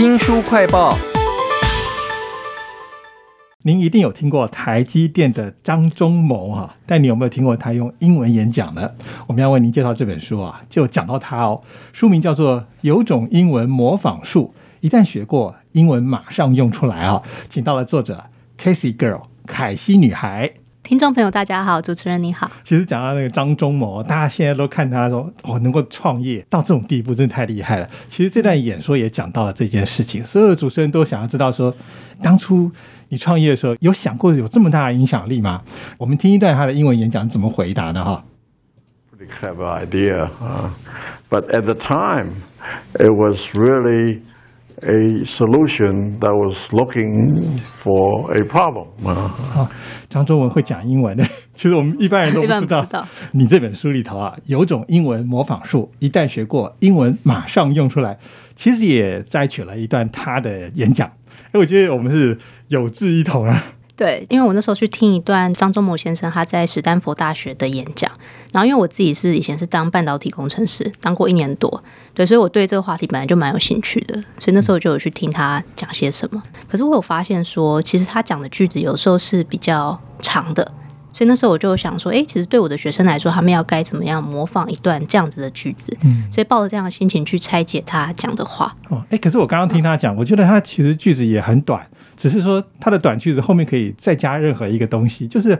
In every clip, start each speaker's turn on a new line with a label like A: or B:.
A: 新书快报。
B: 您一定有听过台积电的张忠谋哈，但你有没有听过他用英文演讲呢？我们要为您介绍这本书啊，就讲到他哦。书名叫做《有种英文模仿术》，一旦学过英文，马上用出来啊！请到了作者 Casey Girl 凯西女孩。
C: 听众朋友，大家好，主持人你好。
B: 其实讲到那个张忠谋，大家现在都看他说哦，能够创业到这种地步，真的太厉害了。其实这段演说也讲到了这件事情，所有的主持人都想要知道说，当初你创业的时候有想过有这么大的影响力吗？我们听一段他的英文演讲怎么回答的哈。
D: pretty clever idea. Uh, but at the time, it was really a solution that was looking for a problem. Uh,
B: 啊，张忠文会讲英文的，其实我们一般人都不知道。
C: 不知道
B: 你这本书里头啊，有种英文模仿术，一旦学过，英文马上用出来。其实也摘取了一段他的演讲，哎，我觉得我们是有志一同啊。
C: 对，因为我那时候去听一段张忠谋先生他在史丹佛大学的演讲，然后因为我自己是以前是当半导体工程师，当过一年多，对，所以我对这个话题本来就蛮有兴趣的，所以那时候就有去听他讲些什么。可是我有发现说，其实他讲的句子有时候是比较长的。所以那时候我就想说，哎，其实对我的学生来说，他们要该怎么样模仿一段这样子的句子？嗯，所以抱着这样的心情去拆解他讲的话。
B: 哦，哎，可是我刚刚听他讲，我觉得他其实句子也很短，只是说它的短句子后面可以再加任何一个东西，就是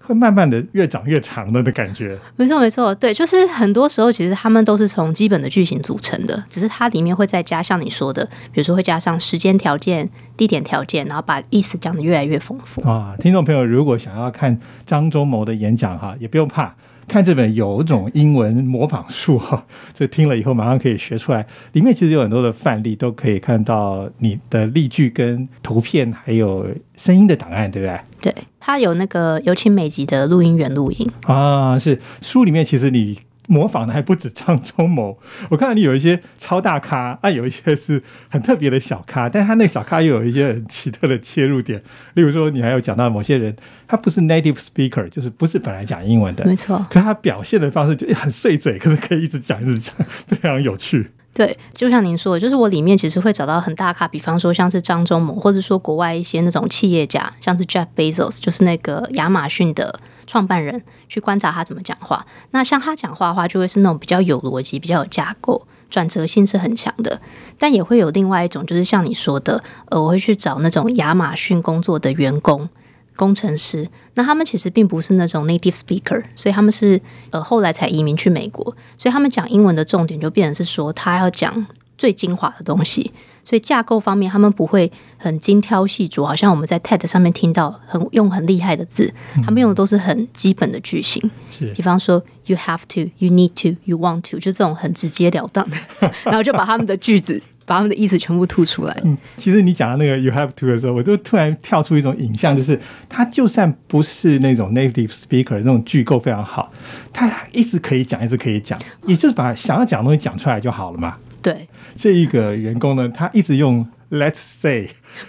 B: 会慢慢的越长越长的的感觉。
C: 没错，没错，对，就是很多时候其实他们都是从基本的句型组成的，只是它里面会再加像你说的，比如说会加上时间条件、地点条件，然后把意思讲得越来越丰富。
B: 啊，听众朋友，如果想要看张忠谋的演讲哈，也不用怕，看这本有种英文模仿术哈，就听了以后马上可以学出来。里面其实有很多的范例，都可以看到你的例句跟图片，还有声音的档案，对不对？
C: 对，它有那个有请美籍的录音员录音，
B: 啊，是书里面其实你模仿的还不止张忠谋，我看到你有一些超大咖，啊，有一些是很特别的小咖，但他那个小咖又有一些很奇特的切入点，例如说你还有讲到某些人，他不是 native speaker，就是不是本来讲英文的，
C: 没错，
B: 可他表现的方式就很碎嘴，可是可以一直讲一直讲，非常有趣。
C: 对，就像您说的，就是我里面其实会找到很大咖，比方说像是张忠谋，或者说国外一些那种企业家，像是 Jeff Bezos，就是那个亚马逊的创办人，去观察他怎么讲话。那像他讲话的话，就会是那种比较有逻辑、比较有架构，转折性是很强的。但也会有另外一种，就是像你说的，呃，我会去找那种亚马逊工作的员工。工程师，那他们其实并不是那种 native speaker，所以他们是呃后来才移民去美国，所以他们讲英文的重点就变成是说他要讲最精华的东西，所以架构方面他们不会很精挑细琢，好像我们在 TED 上面听到很用很厉害的字，他们用的都是很基本的句型，
B: 是。
C: 比方说 you have to, you need to, you want to，就这种很直截了当的，然后就把他们的句子。把他们的意思全部吐出来。
B: 嗯，其实你讲到那个 you have to 的时候，我就突然跳出一种影像，就是他就算不是那种 native speaker 那种句构非常好，他一直可以讲，一直可以讲，也就是把想要讲的东西讲出来就好了嘛。
C: 对，
B: 这一个员工呢，他一直用 let's say，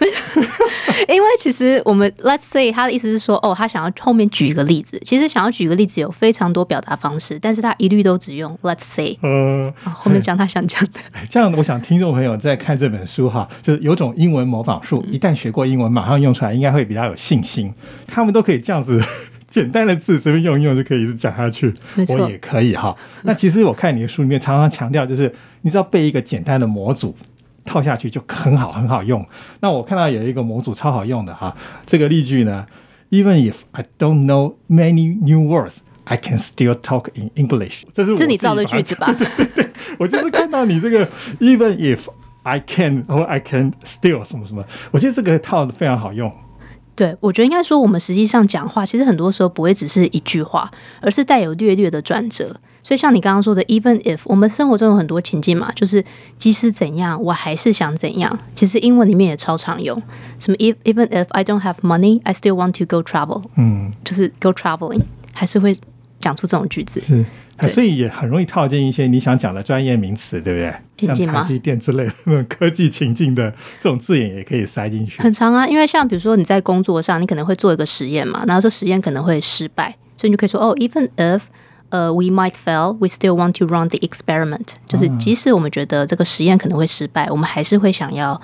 C: 因为其实我们 let's say 他的意思是说，哦，他想要后面举一个例子。其实想要举个例子有非常多表达方式，但是他一律都只用 let's say，
B: 呃，
C: 啊后面讲他想讲的。
B: 哎这样我想听众朋友在看这本书哈，就是有种英文模仿术，一旦学过英文，马上用出来，应该会比较有信心。他们都可以这样子。简单的字随便用一用就可以一直讲下去，我也可以哈。那其实我看你的书里面常常强调，就是你只要背一个简单的模组套下去就很好很好用。那我看到有一个模组超好用的哈，这个例句呢，Even if I don't know many new words, I can still talk in English。这是
C: 这你造的句子吧？
B: 我就是看到你这个 even if I can or I can still 什么什么，我觉得这个套的非常好用。
C: 对，我觉得应该说，我们实际上讲话，其实很多时候不会只是一句话，而是带有略略的转折。所以像你刚刚说的，even if，我们生活中有很多情境嘛，就是即使怎样，我还是想怎样。其实英文里面也超常用，什么 if even if I don't have money, I still want to go travel，
B: 嗯，
C: 就是 go traveling，还是会讲出这种句子。
B: 是，所以也很容易套进一些你想讲的专业名词，对不对？像台积电之类的那种科技情境的这种字眼也可以塞进去。
C: 很长啊，因为像比如说你在工作上，你可能会做一个实验嘛，然后这实验可能会失败，所以你就可以说哦，even if 呃，we might fail, we still want to run the experiment，就是即使我们觉得这个实验可能会失败，我们还是会想要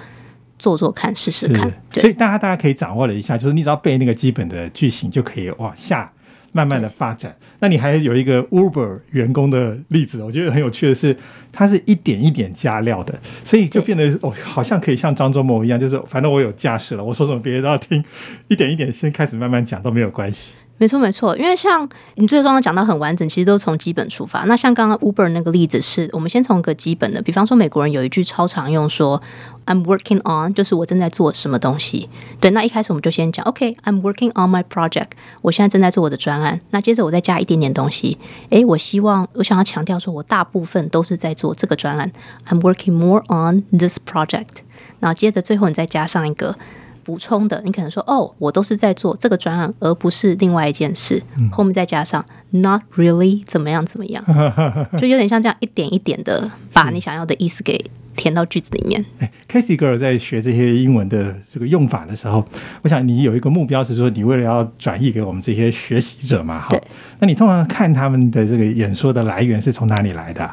C: 做做看，试试看。
B: 所以大家大家可以掌握了一下，就是你只要背那个基本的句型，就可以往下慢慢的发展。那你还有一个 Uber 员工的例子，我觉得很有趣的是，它是一点一点加料的，所以就变得哦，好像可以像张忠谋一样，就是反正我有架势了，我说什么别人都要听，一点一点先开始慢慢讲都没有关系。
C: 没错，没错，因为像你最终讲到很完整，其实都从基本出发。那像刚刚 Uber 那个例子，是我们先从个基本的，比方说美国人有一句超常用说 "I'm working on"，就是我正在做什么东西。对，那一开始我们就先讲 "OK"，I'm working on my project，我现在正在做我的专案。那接着我再加一点点东西，诶，我希望我想要强调说我大部分都是在做这个专案，I'm working more on this project。然后接着最后你再加上一个。补充的，你可能说哦，我都是在做这个专案，而不是另外一件事。后面再加上 not really 怎么样怎么样，就有点像这样一点一点的把你想要的意思给填到句子里面。
B: 哎，Casey Girl 在学这些英文的这个用法的时候，我想你有一个目标是说，你为了要转译给我们这些学习者嘛，哈。那你通常看他们的这个演说的来源是从哪里来的？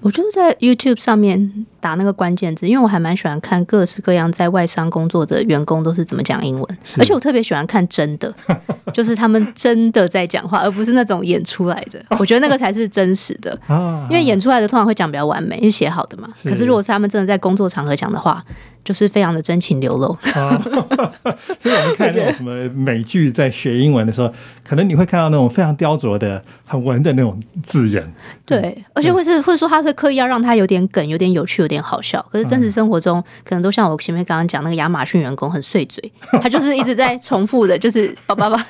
C: 我就是在 YouTube 上面打那个关键字，因为我还蛮喜欢看各式各样在外商工作的员工都是怎么讲英文，而且我特别喜欢看真的，就是他们真的在讲话，而不是那种演出来的。我觉得那个才是真实的，因为演出来的通常会讲比较完美，因为写好的嘛。可是如果是他们真的在工作场合讲的话，就是非常的真情流露，
B: 所以我们看那种什么美剧，在学英文的时候，可能你会看到那种非常雕琢的、很文的那种字眼。
C: 对，而且会是会说他会刻意要让他有点梗、有点有趣、有点好笑。可是真实生活中，可能都像我前面刚刚讲那个亚马逊员工很碎嘴，他就是一直在重复的，就是叭叭叭。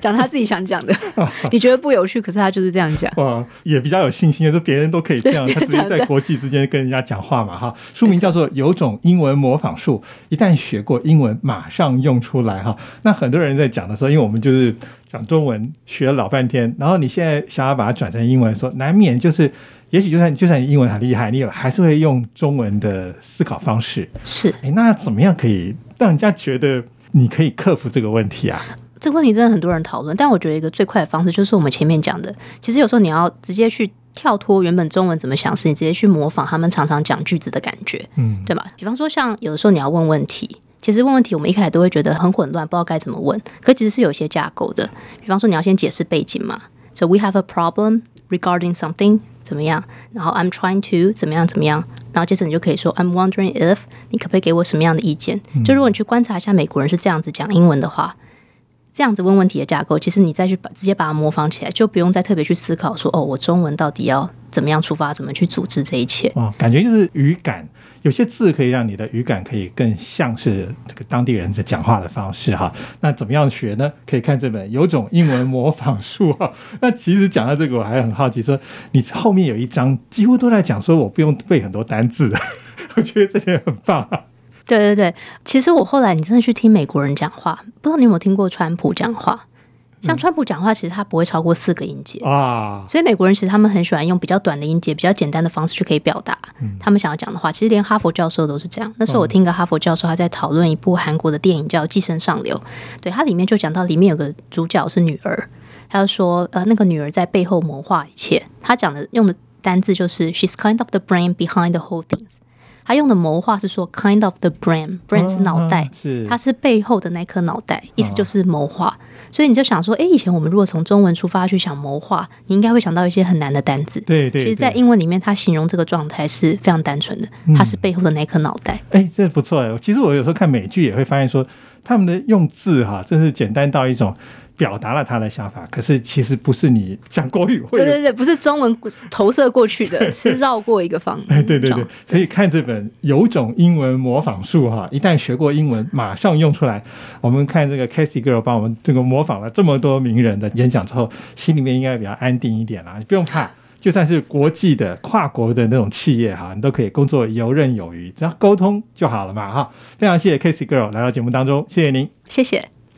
C: 讲他自己想讲的，你觉得不有趣，可是他就是这样讲。
B: 哇，也比较有信心，就是别人都可以这样，他直接在国际之间跟人家讲话嘛，哈。书名叫做《有种英文模仿术》，一旦学过英文，马上用出来哈。那很多人在讲的时候，因为我们就是讲中文学了老半天，然后你现在想要把它转成英文，说难免就是，也许就算就算你英文很厉害，你有还是会用中文的思考方式。
C: 是，
B: 哎，那怎么样可以让人家觉得你可以克服这个问题啊？
C: 这个问题真的很多人讨论，但我觉得一个最快的方式就是我们前面讲的，其实有时候你要直接去跳脱原本中文怎么想，是你直接去模仿他们常常讲句子的感觉，嗯，对吧？比方说像有的时候你要问问题，其实问问题我们一开始都会觉得很混乱，不知道该怎么问，可其实是有些架构的。比方说你要先解释背景嘛，So we have a problem regarding something 怎么样，然后 I'm trying to 怎么样怎么样，然后接着你就可以说 I'm wondering if 你可不可以给我什么样的意见？就如果你去观察一下美国人是这样子讲英文的话。这样子问问题的架构，其实你再去把直接把它模仿起来，就不用再特别去思考说哦，我中文到底要怎么样出发，怎么去组织这一切。
B: 哦，感觉就是语感，有些字可以让你的语感可以更像是这个当地人在讲话的方式哈。那怎么样学呢？可以看这本《有种英文模仿术》哈。那其实讲到这个，我还很好奇，说你后面有一章几乎都在讲说我不用背很多单字，我觉得这点很棒。
C: 对对对，其实我后来你真的去听美国人讲话，不知道你有没有听过川普讲话？像川普讲话，其实他不会超过四个音节啊，所以美国人其实他们很喜欢用比较短的音节、比较简单的方式去可以表达他们想要讲的话。其实连哈佛教授都是这样。那时候我听个哈佛教授他在讨论一部韩国的电影叫《寄生上流》，对它里面就讲到里面有个主角是女儿，他就说呃那个女儿在背后谋划一切。他讲的用的单字就是 She's kind of the brain behind the whole things。他用的谋划是说，kind of the brain，brain 是脑袋，
B: 是
C: 它是背后的那颗脑袋，意思就是谋划。所以你就想说，哎，以前我们如果从中文出发去想谋划，你应该会想到一些很难的单词。
B: 对对。
C: 其实，在英文里面，它形容这个状态是非常单纯的，它是背后的那颗脑袋。
B: 哎，这不错哎。其实我有时候看美剧也会发现说，他们的用字哈，真是简单到一种。表达了他的想法，可是其实不是你讲国语会，
C: 对对对，不是中文投射过去的，是绕过一个方。
B: 哎，对对对，所以看这本《有种英文模仿术》哈，一旦学过英文，马上用出来。我们看这个 Casey Girl 帮我们这个模仿了这么多名人的演讲之后，心里面应该比较安定一点啦。你不用怕，就算是国际的、跨国的那种企业哈，你都可以工作游刃有余，只要沟通就好了嘛哈。非常谢谢 Casey Girl 来到节目当中，谢谢您，
C: 谢谢。